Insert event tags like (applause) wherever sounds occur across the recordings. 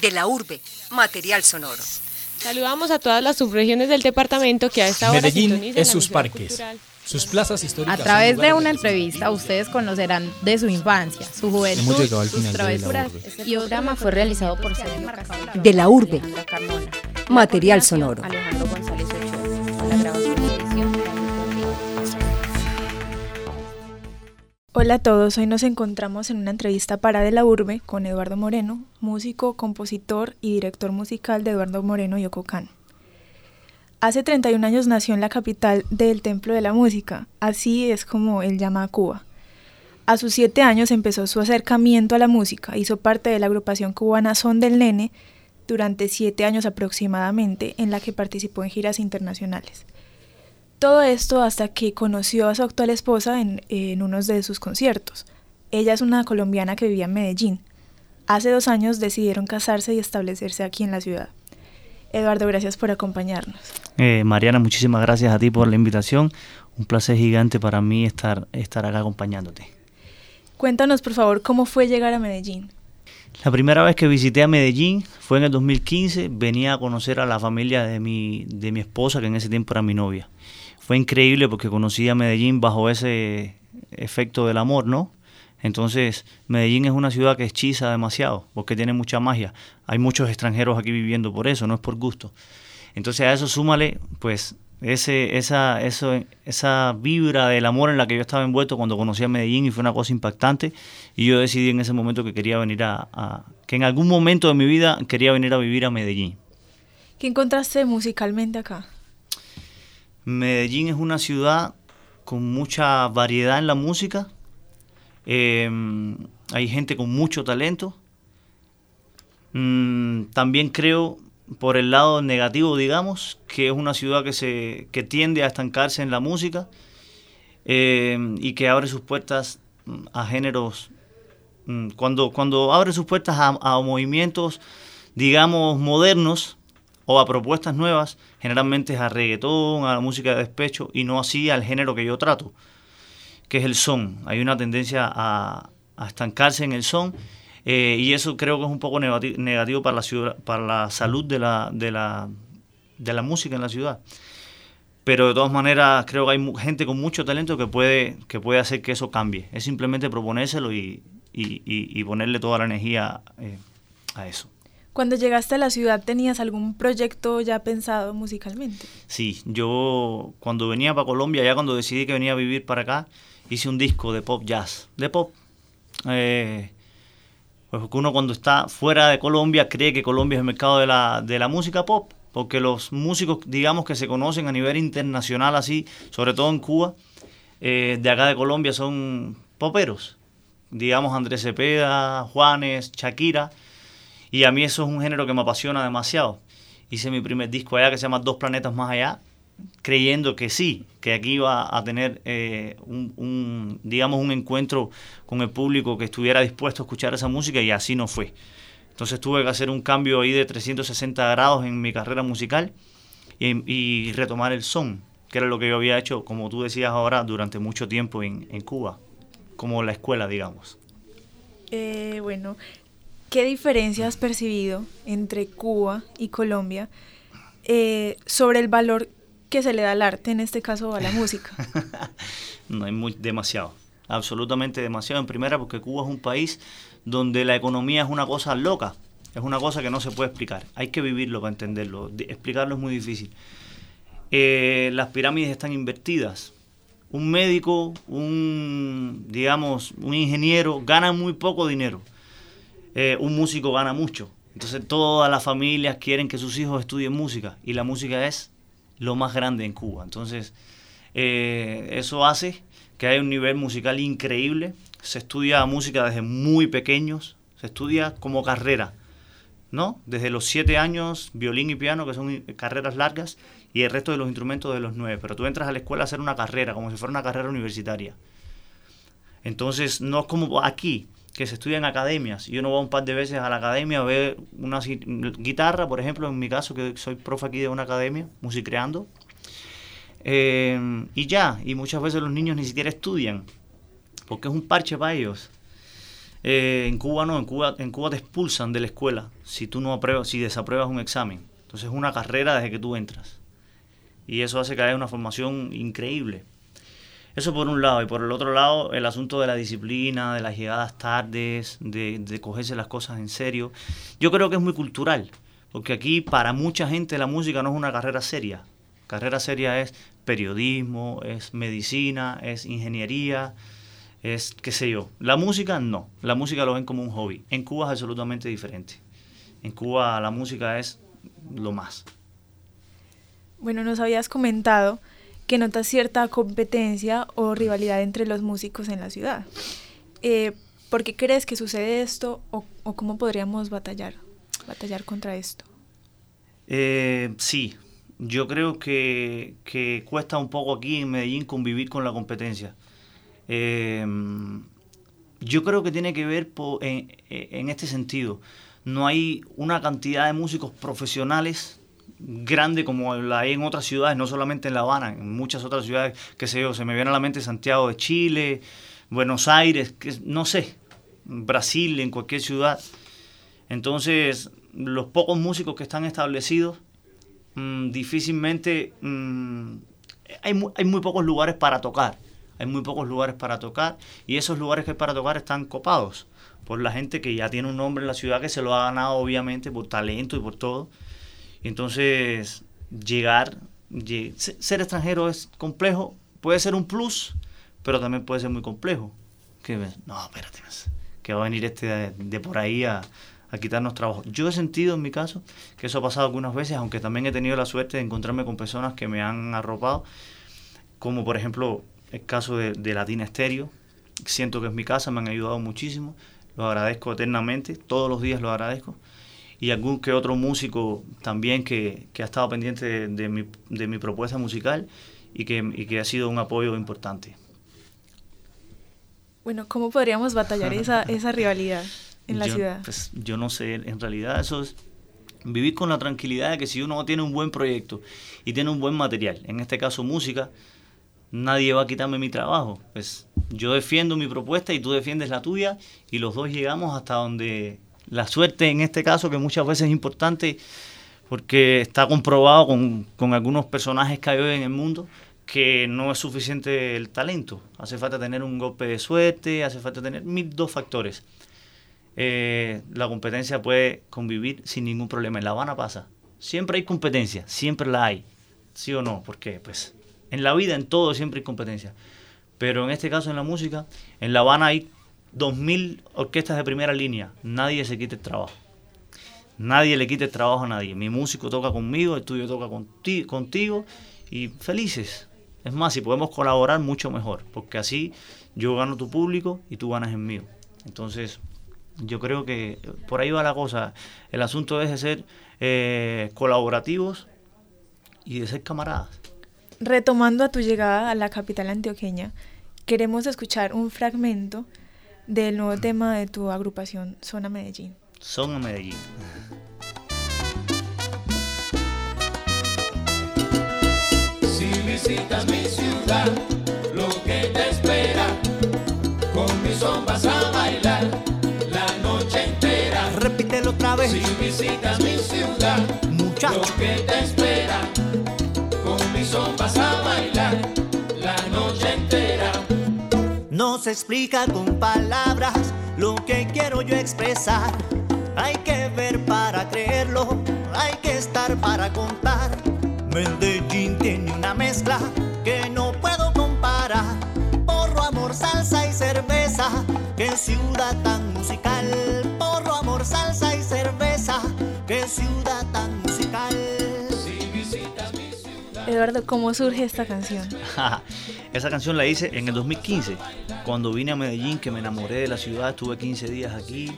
De la urbe, material sonoro. Saludamos a todas las subregiones del departamento que a esta hora Medellín es sus parques, cultural. sus plazas históricas. A través de una entrevista ustedes conocerán de su infancia, su juventud, Hemos llegado al sus final de la travesuras. urbe. Este programa fue realizado por Sergio De la urbe, material sonoro. Alejandro González Ochoa. Hola a todos, hoy nos encontramos en una entrevista para De la Urbe con Eduardo Moreno, músico, compositor y director musical de Eduardo Moreno y Ococán. Hace 31 años nació en la capital del Templo de la Música, así es como él llama a Cuba. A sus siete años empezó su acercamiento a la música, hizo parte de la agrupación cubana Son del Nene durante siete años aproximadamente, en la que participó en giras internacionales. Todo esto hasta que conoció a su actual esposa en, en unos de sus conciertos. Ella es una colombiana que vivía en Medellín. Hace dos años decidieron casarse y establecerse aquí en la ciudad. Eduardo, gracias por acompañarnos. Eh, Mariana, muchísimas gracias a ti por la invitación. Un placer gigante para mí estar, estar acá acompañándote. Cuéntanos, por favor, cómo fue llegar a Medellín. La primera vez que visité a Medellín fue en el 2015. Venía a conocer a la familia de mi, de mi esposa, que en ese tiempo era mi novia. Fue increíble porque conocí a Medellín bajo ese efecto del amor, ¿no? Entonces, Medellín es una ciudad que hechiza demasiado, porque tiene mucha magia. Hay muchos extranjeros aquí viviendo por eso, no es por gusto. Entonces, a eso súmale, pues, ese, esa, eso, esa vibra del amor en la que yo estaba envuelto cuando conocí a Medellín y fue una cosa impactante. Y yo decidí en ese momento que quería venir a, a que en algún momento de mi vida quería venir a vivir a Medellín. ¿Qué encontraste musicalmente acá? Medellín es una ciudad con mucha variedad en la música. Eh, hay gente con mucho talento. Mm, también creo, por el lado negativo, digamos, que es una ciudad que, se, que tiende a estancarse en la música eh, y que abre sus puertas mm, a géneros. mm, Cuando, cuando abre sus puertas a movimientos, digamos, modernos o a propuestas nuevas, generalmente es a reggaetón, a la música de despecho y no así al género que yo trato que es el son. Hay una tendencia a, estancarse en el son eh, y eso creo que es un poco negati- negativo para la, ciudad, para la salud de la, de, la, de la música en la ciudad. Pero de todas maneras creo que hay gente con mucho talento que puede, que puede hacer que eso cambie. Es simplemente proponérselo y, y, y- y ponerle toda la energía eh, a eso. Cuando llegaste a la ciudad, ¿tenías algún proyecto ya pensado musicalmente? Sí, yo cuando venía para Colombia, ya cuando decidí que venía a vivir para acá, hice un disco de pop jazz, de pop. Eh, pues uno cuando está fuera de Colombia cree que Colombia es el mercado de la, de la música pop, porque los músicos, digamos, que se conocen a nivel internacional así, sobre todo en Cuba, eh, de acá de Colombia son poperos. Digamos Andrés Cepeda, Juanes, Shakira. Y a mí eso es un género que me apasiona demasiado. Hice mi primer disco allá que se llama Dos Planetas Más Allá, creyendo que sí, que aquí iba a tener eh, un, digamos, un encuentro con el público que estuviera dispuesto a escuchar esa música y así no fue. Entonces tuve que hacer un cambio ahí de 360 grados en mi carrera musical y, y retomar el son, que era lo que yo había hecho, como tú decías ahora, durante mucho tiempo en, en Cuba, como la escuela, digamos. Eh, bueno, ¿qué diferencia has percibido entre Cuba y Colombia eh, sobre el valor que se le da al arte, en este caso a la música? (laughs) No hay muy, demasiado, absolutamente demasiado. En primera, porque Cuba es un país donde la economía es una cosa loca, es una cosa que no se puede explicar. Hay que vivirlo para entenderlo. Explicarlo es muy difícil. Eh, las pirámides están invertidas. Un médico, un, digamos, un ingeniero gana muy poco dinero. Eh, un músico gana mucho. Entonces todas las familias quieren que sus hijos estudien música y la música es lo más grande en Cuba. Entonces eh, eso hace que haya un nivel musical increíble. Se estudia música desde muy pequeños, se estudia como carrera, ¿no? Desde los siete años, violín y piano, que son carreras largas, y el resto de los instrumentos de los nueve. Pero tú entras a la escuela a hacer una carrera, como si fuera una carrera universitaria. Entonces, no es como aquí, que se estudia en academias. Y uno va un par de veces a la academia a ver una guitarra, por ejemplo, en mi caso, que soy profe aquí de una academia, musicreando. Eh, y ya, y muchas veces los niños ni siquiera estudian, porque es un parche para ellos. Eh, en Cuba no, en Cuba, en Cuba te expulsan de la escuela si tú no apruebas, si desapruebas un examen. Entonces es una carrera desde que tú entras. Y eso hace que haya una formación increíble. Eso por un lado. Y por el otro lado, el asunto de la disciplina, de las llegadas tardes, de, cogerse las cosas en serio. Yo creo que es muy cultural. Porque aquí para mucha gente la música no es una carrera seria. Carrera seria es periodismo, es medicina, es ingeniería, es qué sé yo. La música no. La música lo ven como un hobby. En Cuba es absolutamente diferente. En Cuba la música es lo más. Bueno, nos habías comentado que notas cierta competencia o rivalidad entre los músicos en la ciudad. Eh, ¿Por qué crees que sucede esto o, cómo podríamos batallar, batallar contra esto? Eh, sí, yo creo que, que, cuesta un poco aquí en Medellín convivir con la competencia. Eh, yo creo que tiene que ver en, en, este sentido. No hay una cantidad de músicos profesionales grande como la hay en otras ciudades, no solamente en La Habana, en muchas otras ciudades, que sé yo, se me viene a la mente Santiago de Chile, Buenos Aires, que, no sé, Brasil, en cualquier ciudad. Entonces, los pocos músicos que están establecidos, mmm, difícilmente mmm, hay, muy, hay muy pocos lugares para tocar. Hay muy pocos lugares para tocar y esos lugares que hay para tocar están copados por la gente que ya tiene un nombre en la ciudad que se lo ha ganado obviamente por talento y por todo. Entonces, llegar, ser extranjero es complejo, puede ser un plus, pero también puede ser muy complejo. Que no, espérate, que va a venir este de, por ahí a, quitarnos trabajo. Yo he sentido en mi caso que eso ha pasado algunas veces, aunque también he tenido la suerte de encontrarme con personas que me han arropado, como por ejemplo el caso de, de Latina Estéreo. Siento que es mi casa, me han ayudado muchísimo, lo agradezco eternamente, todos los días lo agradezco y algún que otro músico también que, que ha estado pendiente de, de, mi, de, mi, propuesta musical y que, y que, ha sido un apoyo importante. Bueno, ¿cómo podríamos batallar esa, (laughs) esa rivalidad en la yo, ciudad? Pues yo no sé, en realidad eso es vivir con la tranquilidad de que si uno tiene un buen proyecto y tiene un buen material, en este caso música, nadie va a quitarme mi trabajo. Pues yo defiendo mi propuesta y tú defiendes la tuya y los dos llegamos hasta donde la suerte en este caso, que muchas veces es importante porque está comprobado con, con algunos personajes que hay hoy en el mundo que no es suficiente el talento. Hace falta tener un golpe de suerte, hace falta tener mil dos factores. Eh, la competencia puede convivir sin ningún problema. En La Habana pasa. Siempre hay competencia, siempre la hay. ¿Sí o no? Porque pues en la vida, en todo, siempre hay competencia. Pero en este caso, en la música, en La Habana hay 2.000 orquestas de primera línea. Nadie se quite el trabajo. Nadie le quite el trabajo a nadie. Mi músico toca conmigo, el tuyo toca conti contigo y felices. Es más, si podemos colaborar, mucho mejor, porque así yo gano tu público y tú ganas el mío. Entonces, yo creo que por ahí va la cosa. El asunto es de ser eh, colaborativos y de ser camaradas. Retomando a tu llegada a la capital antioqueña, queremos escuchar un fragmento del nuevo tema de tu agrupación Zona Medellín. Zona Medellín. Si visitas mi ciudad, lo que te espera, con mi son vas a bailar la noche entera. Repítelo otra vez. Si visitas mi ciudad, Muchacho. lo que te espera, se explica con palabras lo que quiero yo expresar. Hay que ver para creerlo, hay que estar para contar. Medellín tiene una mezcla que no puedo comparar. Porro, amor, salsa y cerveza, qué ciudad tan musical. Porro, amor, salsa y cerveza, qué ciudad tan musical. Eduardo, ¿cómo surge esta canción? (laughs) Esa canción la hice en el 2015, cuando vine a Medellín, que me enamoré de la ciudad, estuve 15 días aquí,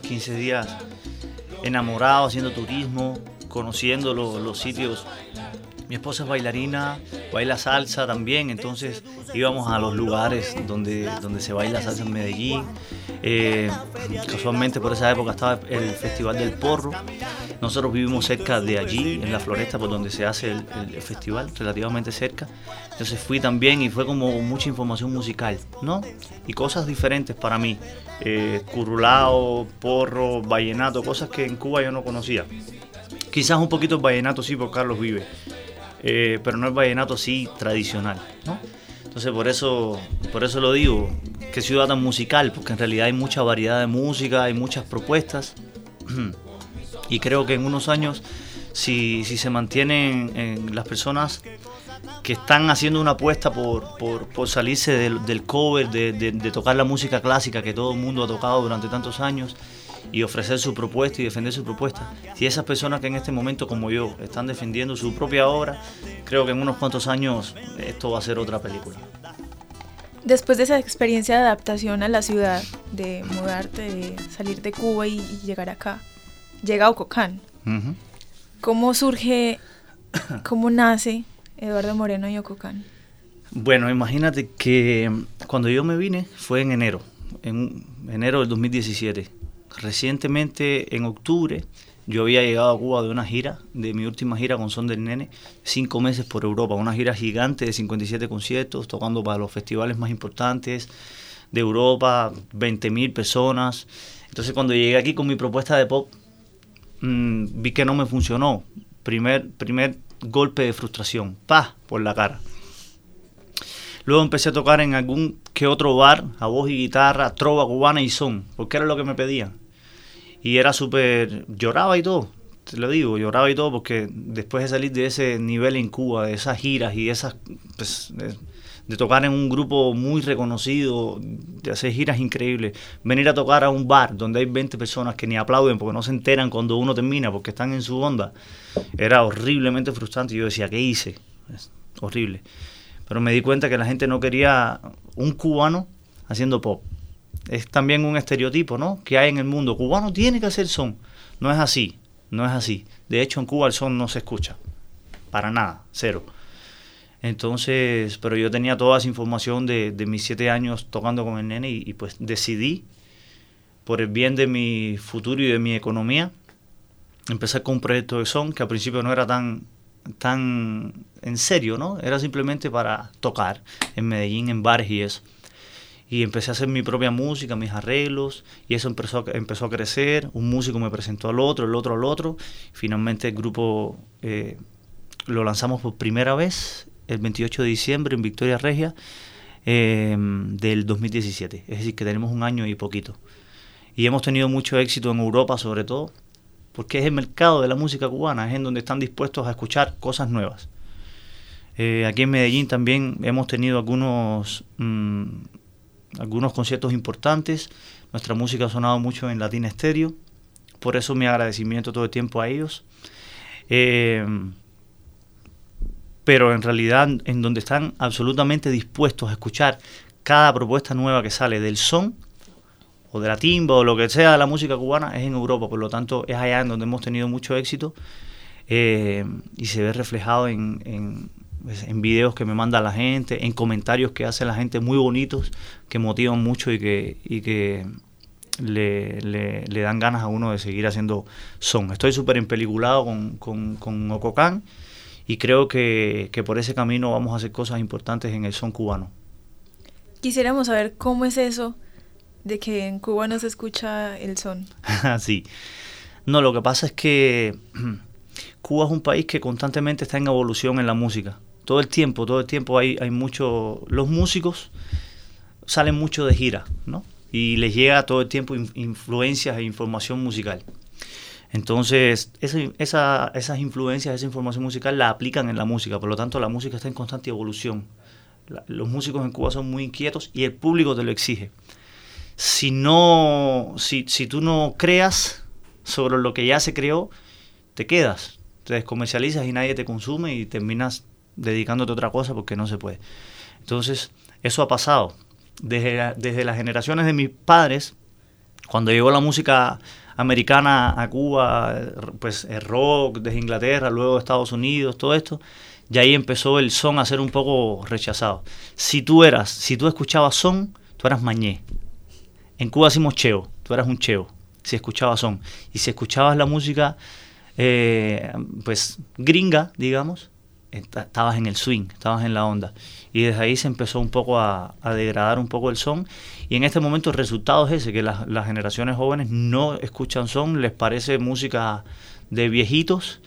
15 días enamorado, haciendo turismo, conociendo lo, los sitios. Mi esposa es bailarina, baila salsa también, entonces íbamos a los lugares donde, donde se baila salsa en Medellín. Eh, casualmente por esa época estaba el Festival del Porro Nosotros vivimos cerca de allí, en la floresta por donde se hace el, festival, relativamente cerca. Entonces fui también y fue como mucha información musical, ¿no? Y cosas diferentes para mí. Eh, curulao, porro, vallenato, cosas que en Cuba yo no conocía. Quizás un poquito el vallenato sí por Carlos Vive, eh, pero no el vallenato sí tradicional, ¿no? Entonces por eso, por eso lo digo, qué ciudad tan musical, porque en realidad hay mucha variedad de música, hay muchas propuestas. (clears throat) Y creo que en unos años, si, si se mantienen en las personas que están haciendo una apuesta por, por, por salirse del, cover, de, de- de tocar la música clásica que todo el mundo ha tocado durante tantos años y ofrecer su propuesta y defender su propuesta. Si esas personas que en este momento, como yo, están defendiendo su propia obra, creo que en unos cuantos años esto va a ser otra película. Después de esa experiencia de adaptación a la ciudad, de mudarte, de salir de Cuba y, y llegar acá, llega Ococán. Ujú. ¿Cómo surge, cómo nace Eduardo Moreno y Ococán? Bueno, imagínate que cuando yo me vine fue en enero, en enero del 2017. Recientemente, en octubre, yo había llegado a Cuba de una gira, de mi última gira con Son del Nene, cinco meses por Europa, una gira gigante de 57 conciertos, tocando para los festivales más importantes de Europa, 20.000 personas. Entonces cuando llegué aquí con mi propuesta de pop, mm, vi que no me funcionó. Primer, primer golpe de frustración, pa, por la cara. Luego empecé a tocar en algún que otro bar, a voz y guitarra, trova cubana y son, porque era lo que me pedían. Y era súper... lloraba y todo, te lo digo, lloraba y todo, porque después de salir de ese nivel en Cuba, de esas giras y esas... pues, de, de tocar en un grupo muy reconocido, de hacer giras increíbles, venir a tocar a un bar donde hay 20 personas que ni aplauden porque no se enteran cuando uno termina, porque están en su onda, era horriblemente frustrante. Yo decía, ¿qué hice? Es horrible pero me di cuenta que la gente no quería un cubano haciendo pop. Es también un estereotipo, ¿no? Que hay en el mundo. Cubano tiene que hacer son. No es así, no es así. De hecho, en Cuba el son no se escucha. Para nada, cero. Entonces, pero yo tenía toda esa información de, mis siete años tocando con el nene y, y pues decidí, por el bien de mi futuro y de mi economía, empezar con un proyecto de son que al principio no era tan tan en serio, ¿no? Era simplemente para tocar en Medellín, en bares y eso. Y empecé a hacer mi propia música, mis arreglos, y eso empezó, empezó a crecer. Un músico me presentó al otro, el otro al otro. Finalmente el grupo eh, lo lanzamos por primera vez el 28 de diciembre en Victoria Regia eh, del 2017. Es decir, que tenemos un año y poquito. Y hemos tenido mucho éxito en Europa sobre todo, porque es el mercado de la música cubana, es en donde están dispuestos a escuchar cosas nuevas. Eh, aquí en Medellín también hemos tenido algunos, mm, algunos conciertos importantes. Nuestra música ha sonado mucho en Latina Estéreo, por eso mi agradecimiento todo el tiempo a ellos. Eh, pero en realidad en donde están absolutamente dispuestos a escuchar cada propuesta nueva que sale del son o de la timba o lo que sea de la música cubana es en Europa, por lo tanto es allá en donde hemos tenido mucho éxito eh, y se ve reflejado en, en videos que me manda la gente, en comentarios que hace la gente muy bonitos, que motivan mucho y que, y que le, le- le dan ganas a uno de seguir haciendo son. Estoy súper empeliculado con, con, con Ococán y creo que, que por ese camino vamos a hacer cosas importantes en el son cubano. Quisiéramos saber cómo es eso de que en Cuba no se escucha el son. (laughs) sí. No, lo que pasa es que (clears throat) Cuba es un país que constantemente está en evolución en la música. Todo el tiempo, todo el tiempo hay, hay mucho... Los músicos salen mucho de gira, ¿no? Y les llega todo el tiempo in- influencias e información musical. Entonces, esa, esa- esas influencias, esa información musical la aplican en la música. Por lo tanto, la música está en constante evolución. Los músicos en Cuba son muy inquietos y el público te lo exige si no, si, si tú no creas sobre lo que ya se creó, te quedas, te descomercializas y nadie te consume y terminas dedicándote a otra cosa porque no se puede. Entonces, eso ha pasado. Desde, desde las generaciones de mis padres, cuando llegó la música americana a Cuba, eh, pues el rock desde Inglaterra, luego Estados Unidos, todo esto, y ahí empezó el son a ser un poco rechazado. Si tú eras, si tú escuchabas son, tú eras mañé. En Cuba decimos cheo, tú eras un cheo, si escuchabas son. Y si escuchabas la música eh, pues gringa, digamos, estabas en el swing, estabas en la onda. Y desde ahí se empezó un poco a, degradar un poco el son. Y en este momento el resultado es ese, que las, las generaciones jóvenes no escuchan son, les parece música de viejitos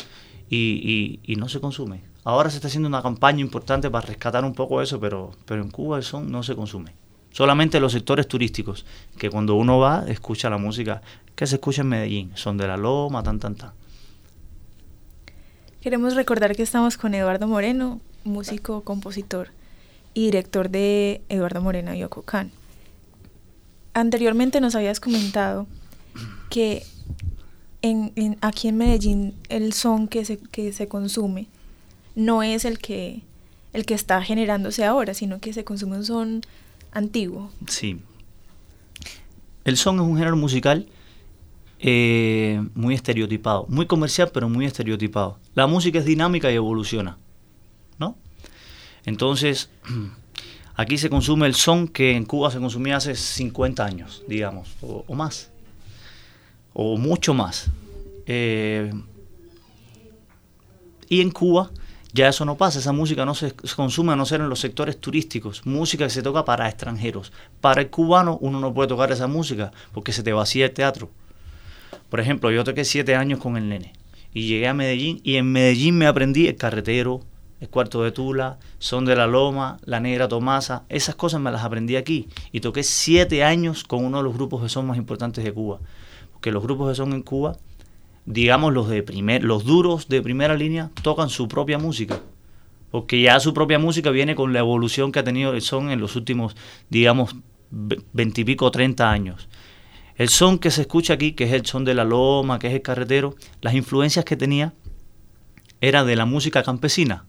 y, y- y no se consume. Ahora se está haciendo una campaña importante para rescatar un poco eso, pero, pero en Cuba el son no se consume. Solamente los sectores turísticos, que cuando uno va escucha la música que se escucha en Medellín, son de la loma, tan, tan, tan. Queremos recordar que estamos con Eduardo Moreno, músico, compositor y director de Eduardo Moreno y Kan. Anteriormente nos habías comentado que en- aquí en Medellín el son que se, que se consume no es el que, el que está generándose ahora, sino que se consume un son antiguo. Sí. El son es un género musical eh, muy estereotipado, muy comercial, pero muy estereotipado. La música es dinámica y evoluciona, ¿no? Entonces, (clears throat) aquí se consume el son que en Cuba se consumía hace 50 años, digamos, o, más, o mucho más. Eh, y en Cuba ya eso no pasa, esa música no se, se consume a no ser en los sectores turísticos, música que se toca para extranjeros. Para el cubano uno no puede tocar esa música porque se te vacía el teatro. Por ejemplo, yo toqué siete años con el nene y llegué a Medellín y en Medellín me aprendí el carretero, el cuarto de Tula, Son de la Loma, La Negra Tomasa, esas cosas me las aprendí aquí y toqué siete años con uno de los grupos de son más importantes de Cuba. Porque los grupos de son en Cuba digamos los de primer, los duros de primera línea tocan su propia música. Porque ya su propia música viene con la evolución que ha tenido el son en los últimos, digamos, ve- veintipico, treinta años. El son que se escucha aquí, que es el son de la loma, que es el carretero, las influencias que tenía era de la música campesina.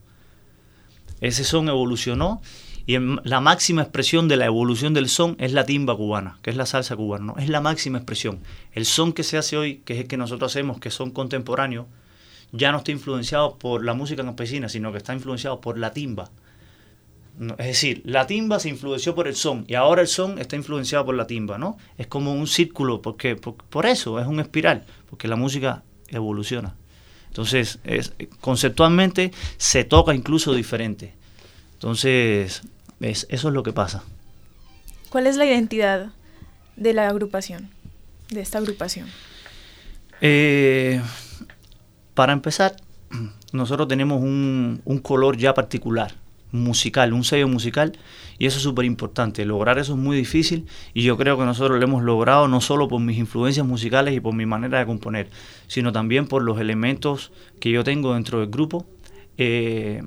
Ese son evolucionó y la máxima expresión de la evolución del son es la timba cubana, que es la salsa cubana, ¿no? es la máxima expresión. El son que se hace hoy, que es el que nosotros hacemos, que son contemporáneos, ya no está influenciado por la música campesina, sino que está influenciado por la timba. Es decir, la timba se influenció por el son y ahora el son está influenciado por la timba, ¿no? Es como un círculo, porque por, por eso es un espiral, porque la música evoluciona. Entonces, es, conceptualmente se toca incluso diferente. Entonces, es- eso es lo que pasa. ¿Cuál es la identidad de la agrupación, de esta agrupación? Eh, para empezar, nosotros tenemos un, un color ya particular, musical, un sello musical, y eso es súper importante. Lograr eso es muy difícil y yo creo que nosotros lo hemos logrado no solo por mis influencias musicales y por mi manera de componer, sino también por los elementos que yo tengo dentro del grupo. Eh,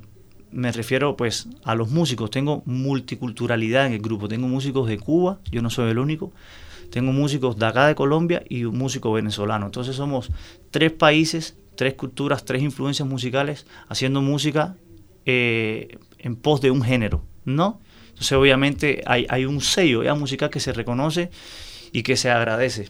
me refiero pues a los músicos, tengo multiculturalidad en el grupo, tengo músicos de Cuba, yo no soy el único, tengo músicos de acá de Colombia y un músico venezolano. Entonces somos tres países, tres culturas, tres influencias musicales haciendo música eh, en pos de un género, ¿no? Entonces obviamente hay, un sello ya musical que se reconoce y que se agradece.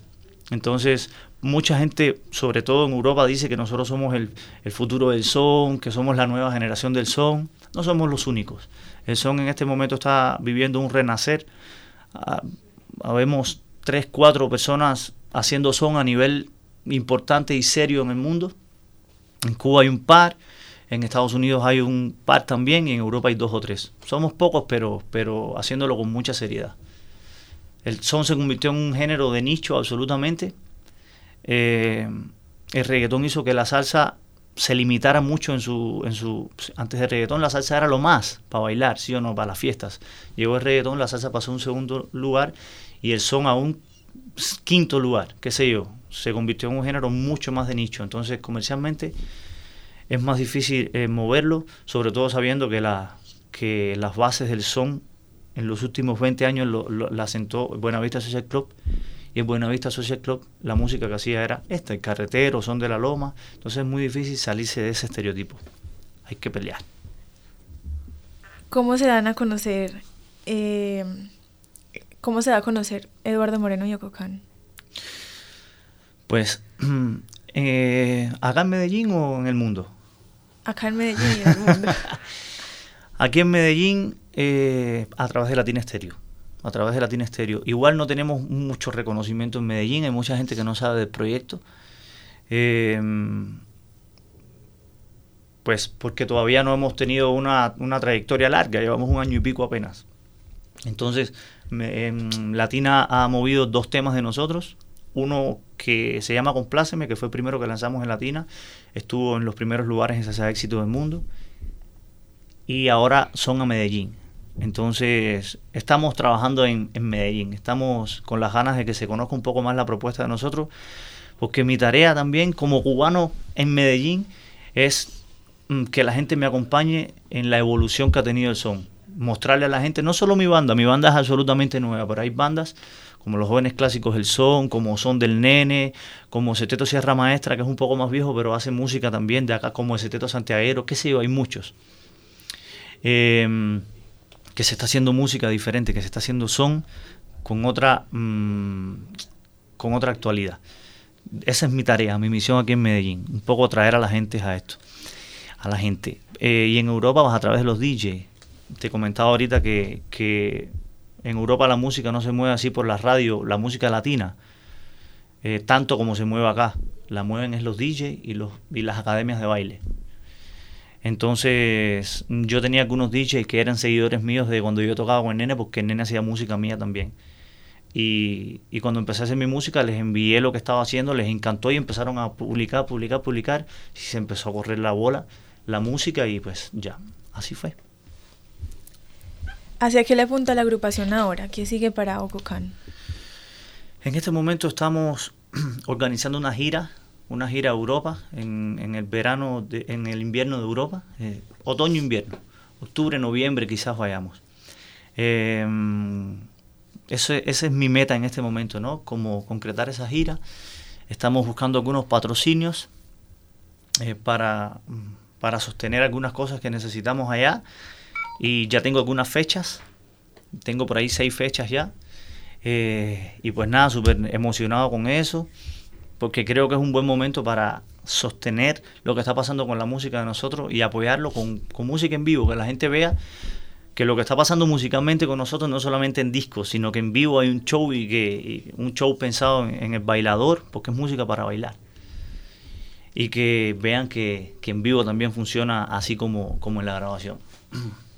Entonces mucha gente, sobre todo en Europa, dice que nosotros somos el, el futuro del son, que somos la nueva generación del son. No somos los únicos. El son en este momento está viviendo un renacer. Ah, habemos tres, cuatro personas haciendo son a nivel importante y serio en el mundo. En Cuba hay un par, en Estados Unidos hay un par también y en Europa hay dos o tres. Somos pocos, pero, pero haciéndolo con mucha seriedad. El son se convirtió en un género de nicho absolutamente. Eh, el reggaetón hizo que la salsa se limitara mucho en su, en su... Antes del reggaetón la salsa era lo más para bailar, sí o no, para las fiestas. Llegó el reggaetón, la salsa pasó a un segundo lugar y el son a un quinto lugar, qué sé yo. Se convirtió en un género mucho más de nicho. Entonces comercialmente es más difícil eh, moverlo, sobre todo sabiendo que, la, que las bases del son en los últimos 20 años lo, lo- la sentó Buenavista Social Club y en Buenavista Social Club la música que hacía era esta, el carretero, son de la loma, entonces es muy difícil salirse de ese estereotipo. Hay que pelear. ¿Cómo se dan a conocer, eh, cómo se da a conocer Eduardo Moreno y Kan? Pues, (clears throat) eh, ¿acá en Medellín o en el mundo? Acá en Medellín en el mundo. (laughs) Aquí en Medellín, eh, a través de Latina Estéreo. A través de Latina Estéreo. Igual no tenemos mucho reconocimiento en Medellín, hay mucha gente que no sabe del proyecto. Eh, pues porque todavía no hemos tenido una, una trayectoria larga, llevamos un año y pico apenas. Entonces, em, Latina ha movido dos temas de nosotros. Uno que se llama Compláceme, que fue el primero que lanzamos en Latina. Estuvo en los primeros lugares en Salsa Éxito del Mundo. Y ahora son a Medellín. Entonces, estamos trabajando en, en Medellín. Estamos con las ganas de que se conozca un poco más la propuesta de nosotros. Porque mi tarea también como cubano en Medellín es mm, que la gente me acompañe en la evolución que ha tenido el son. Mostrarle a la gente, no solo mi banda, mi banda es absolutamente nueva, pero hay bandas como los jóvenes clásicos del son, como Son del Nene, como Seteto Sierra Maestra, que es un poco más viejo, pero hace música también de acá, como el Seteto Santiaguero, qué sé yo, hay muchos. Eh, que se está haciendo música diferente, que se está haciendo son con otra, mm, con otra actualidad. Esa es mi tarea, mi misión aquí en Medellín, un poco traer a la gente a esto, a la gente. Eh, y en Europa vas a través de los DJs. Te comentaba ahorita que, que en Europa la música no se mueve así por la radio, la música latina, eh, tanto como se mueve acá. La mueven es los DJs y, los, y las academias de baile. Entonces, yo tenía algunos DJs que eran seguidores míos de cuando yo tocaba con el nene, porque el nene hacía música mía también. Y, y cuando empecé a hacer mi música, les envié lo que estaba haciendo, les encantó y empezaron a publicar, publicar, publicar. Y se empezó a correr la bola, la música, y pues ya, así fue. ¿Hacia qué le apunta la agrupación ahora? ¿Qué sigue para Ococán? En este momento estamos (clears throat) organizando una gira, una gira a Europa, en, el verano, de- en el invierno de Europa, eh, otoño-invierno, octubre, noviembre quizás vayamos. Eh, ese, esa es mi meta en este momento, ¿no? Como concretar esa gira. Estamos buscando algunos patrocinios eh, para, para sostener algunas cosas que necesitamos allá. Y ya tengo algunas fechas. Tengo por ahí seis fechas ya. Eh, y pues nada, súper emocionado con eso. Porque creo que es un buen momento para sostener lo que está pasando con la música de nosotros y apoyarlo con, con música en vivo. Que la gente vea que lo que está pasando musicalmente con nosotros no solamente en discos, sino que en vivo hay un show y que un show pensado en, en el bailador, porque es música para bailar. Y que vean que, que en vivo también funciona así como, como en la grabación. (clears throat)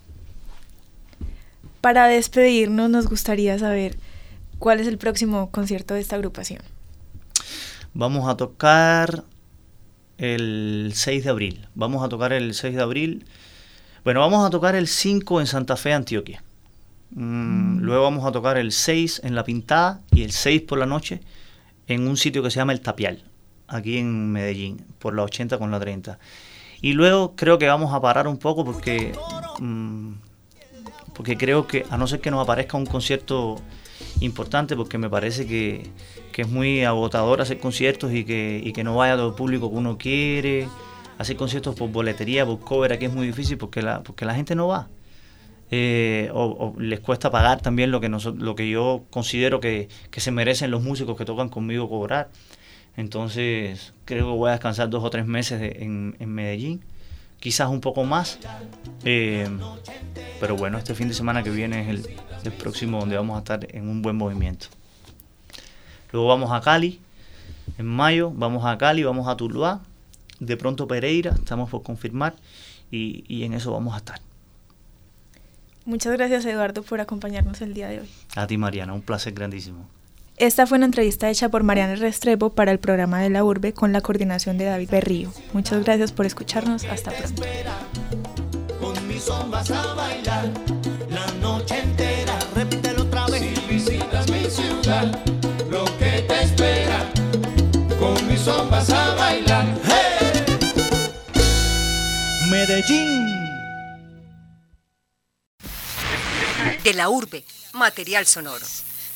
Para despedirnos, nos gustaría saber cuál es el próximo concierto de esta agrupación. Vamos a tocar el 6 de abril. Vamos a tocar el 6 de abril. Bueno, vamos a tocar el 5 en Santa Fe, Antioquia. Mm, Luego vamos a tocar el 6 en La Pintada y el 6 por la noche en un sitio que se llama El Tapial, aquí en Medellín, por la 80 con la 30. Y luego creo que vamos a parar un poco porque, mm, porque creo que, a no ser que nos aparezca un concierto importante, porque me parece que, que es muy agotador hacer conciertos y que, y que no vaya todo el público que uno quiere. Hacer conciertos por boletería, por cover, aquí es muy difícil porque la, porque la gente no va. Eh, o, les cuesta pagar también lo que, noso- lo que yo considero que, que se merecen los músicos que tocan conmigo cobrar. Entonces creo que voy a descansar dos o tres meses en, en Medellín, quizás un poco más. Eh, pero bueno, este fin de semana que viene es el, el próximo donde vamos a estar en un buen movimiento. Luego vamos a Cali, en mayo vamos a Cali, vamos a Tuluá, de pronto Pereira, estamos por confirmar y, y en eso vamos a estar. Muchas gracias Eduardo por acompañarnos el día de hoy. A ti Mariana, un placer grandísimo. Esta fue una entrevista hecha por Mariana Restrepo para el programa de la Urbe con la coordinación de David Berrío. Muchas gracias por escucharnos. Hasta pronto. Con mi son vas a bailar la noche entera. Repítelo otra vez. Si visitas mi ciudad, lo que te espera, con mi son vas a bailar. Medellín. De la urbe, material sonoro.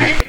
Ai.